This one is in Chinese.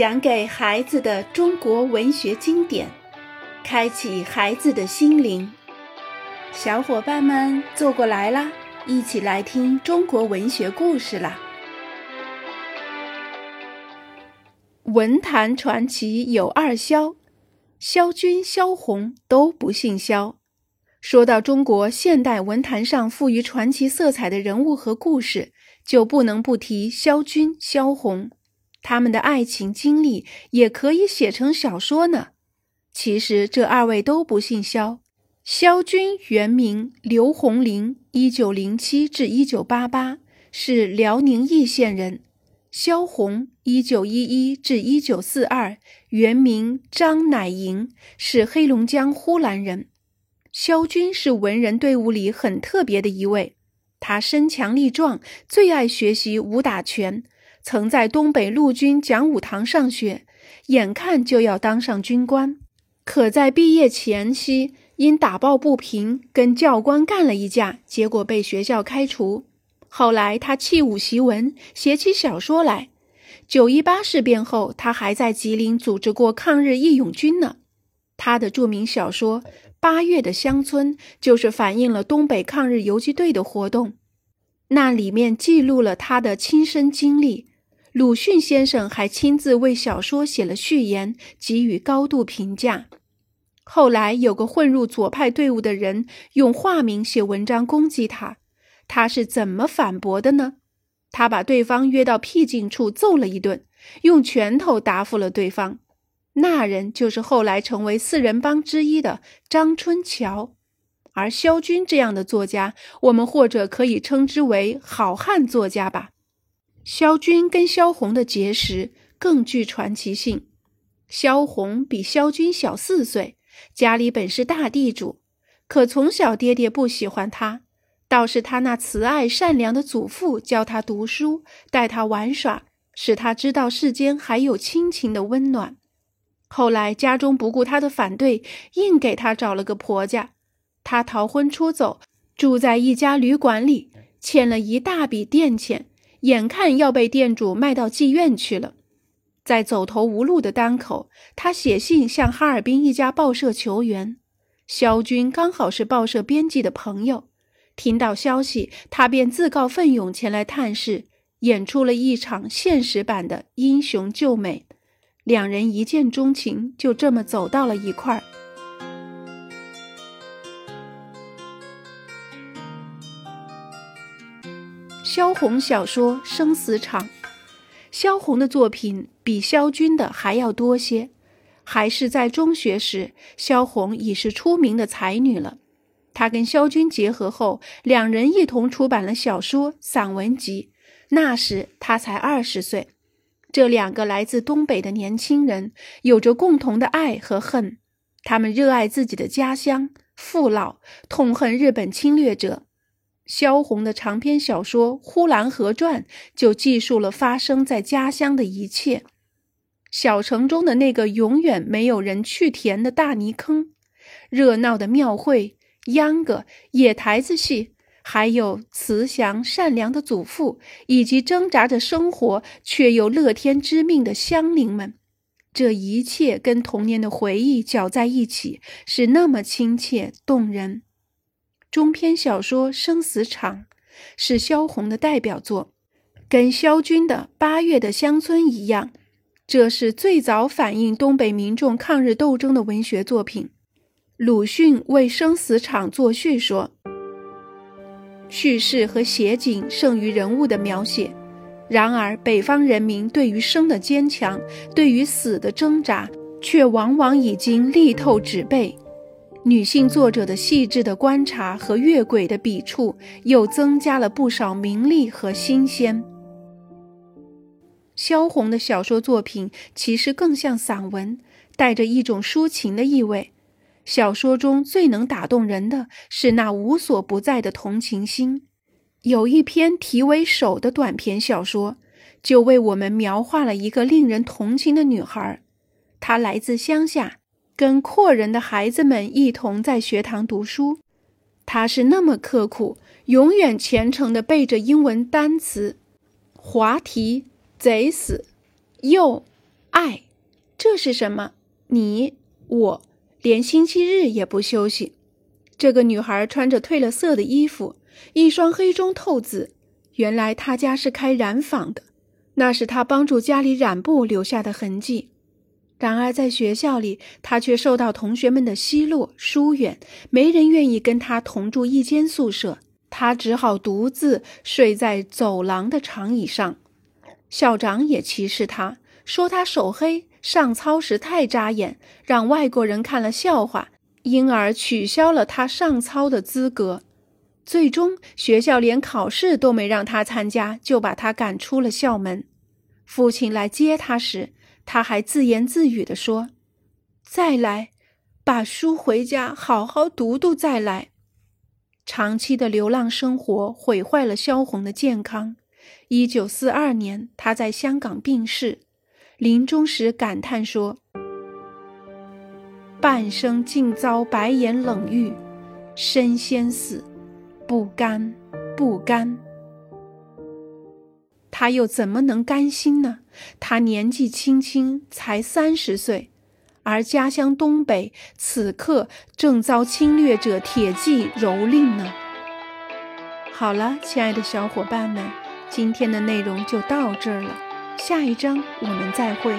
讲给孩子的中国文学经典，开启孩子的心灵。小伙伴们坐过来啦，一起来听中国文学故事啦！文坛传奇有二萧，萧军、萧红都不姓萧。说到中国现代文坛上富于传奇色彩的人物和故事，就不能不提萧军、萧红。他们的爱情经历也可以写成小说呢。其实这二位都不姓萧。萧军原名刘洪林，一九零七至一九八八，是辽宁义县人。萧红一九一一至一九四二，原名张乃莹，是黑龙江呼兰人。萧军是文人队伍里很特别的一位，他身强力壮，最爱学习武打拳。曾在东北陆军讲武堂上学，眼看就要当上军官，可在毕业前夕因打抱不平跟教官干了一架，结果被学校开除。后来他弃武习文，写起小说来。九一八事变后，他还在吉林组织过抗日义勇军呢。他的著名小说《八月的乡村》就是反映了东北抗日游击队的活动，那里面记录了他的亲身经历。鲁迅先生还亲自为小说写了序言，给予高度评价。后来有个混入左派队伍的人用化名写文章攻击他，他是怎么反驳的呢？他把对方约到僻静处揍了一顿，用拳头答复了对方。那人就是后来成为四人帮之一的张春桥。而萧军这样的作家，我们或者可以称之为好汉作家吧。萧军跟萧红的结识更具传奇性。萧红比萧军小四岁，家里本是大地主，可从小爹爹不喜欢他，倒是他那慈爱善良的祖父教他读书，带他玩耍，使他知道世间还有亲情的温暖。后来家中不顾他的反对，硬给他找了个婆家，他逃婚出走，住在一家旅馆里，欠了一大笔店钱。眼看要被店主卖到妓院去了，在走投无路的当口，他写信向哈尔滨一家报社求援。萧军刚好是报社编辑的朋友，听到消息，他便自告奋勇前来探视，演出了一场现实版的英雄救美。两人一见钟情，就这么走到了一块儿。萧红小说《生死场》，萧红的作品比萧军的还要多些。还是在中学时，萧红已是出名的才女了。她跟萧军结合后，两人一同出版了小说、散文集。那时她才二十岁。这两个来自东北的年轻人，有着共同的爱和恨。他们热爱自己的家乡，父老，痛恨日本侵略者。萧红的长篇小说《呼兰河传》就记述了发生在家乡的一切：小城中的那个永远没有人去填的大泥坑，热闹的庙会、秧歌、野台子戏，还有慈祥善良的祖父，以及挣扎着生活却又乐天知命的乡邻们。这一切跟童年的回忆搅在一起，是那么亲切动人。中篇小说《生死场》是萧红的代表作，跟萧军的《八月的乡村》一样，这是最早反映东北民众抗日斗争的文学作品。鲁迅为《生死场》作序说：“叙事和写景胜于人物的描写，然而北方人民对于生的坚强，对于死的挣扎，却往往已经力透纸背。”女性作者的细致的观察和越轨的笔触，又增加了不少名利和新鲜。萧红的小说作品其实更像散文，带着一种抒情的意味。小说中最能打动人的是那无所不在的同情心。有一篇题为《手》的短篇小说，就为我们描画了一个令人同情的女孩。她来自乡下。跟阔人的孩子们一同在学堂读书，他是那么刻苦，永远虔诚地背着英文单词：滑梯、贼死、又、爱，这是什么？你我连星期日也不休息。这个女孩穿着褪了色的衣服，一双黑中透紫。原来她家是开染坊的，那是她帮助家里染布留下的痕迹。然而在学校里，他却受到同学们的奚落疏远，没人愿意跟他同住一间宿舍。他只好独自睡在走廊的长椅上。校长也歧视他，说他手黑。上操时太扎眼，让外国人看了笑话，因而取消了他上操的资格。最终，学校连考试都没让他参加，就把他赶出了校门。父亲来接他时，他还自言自语地说：“再来，把书回家好好读读再来。”长期的流浪生活毁坏了萧红的健康。一九四二年，他在香港病逝。临终时感叹说：“半生竟遭白眼冷遇，身先死，不甘，不甘。”他又怎么能甘心呢？他年纪轻轻，才三十岁，而家乡东北此刻正遭侵略者铁骑蹂躏呢。好了，亲爱的小伙伴们，今天的内容就到这儿了。下一章我们再会。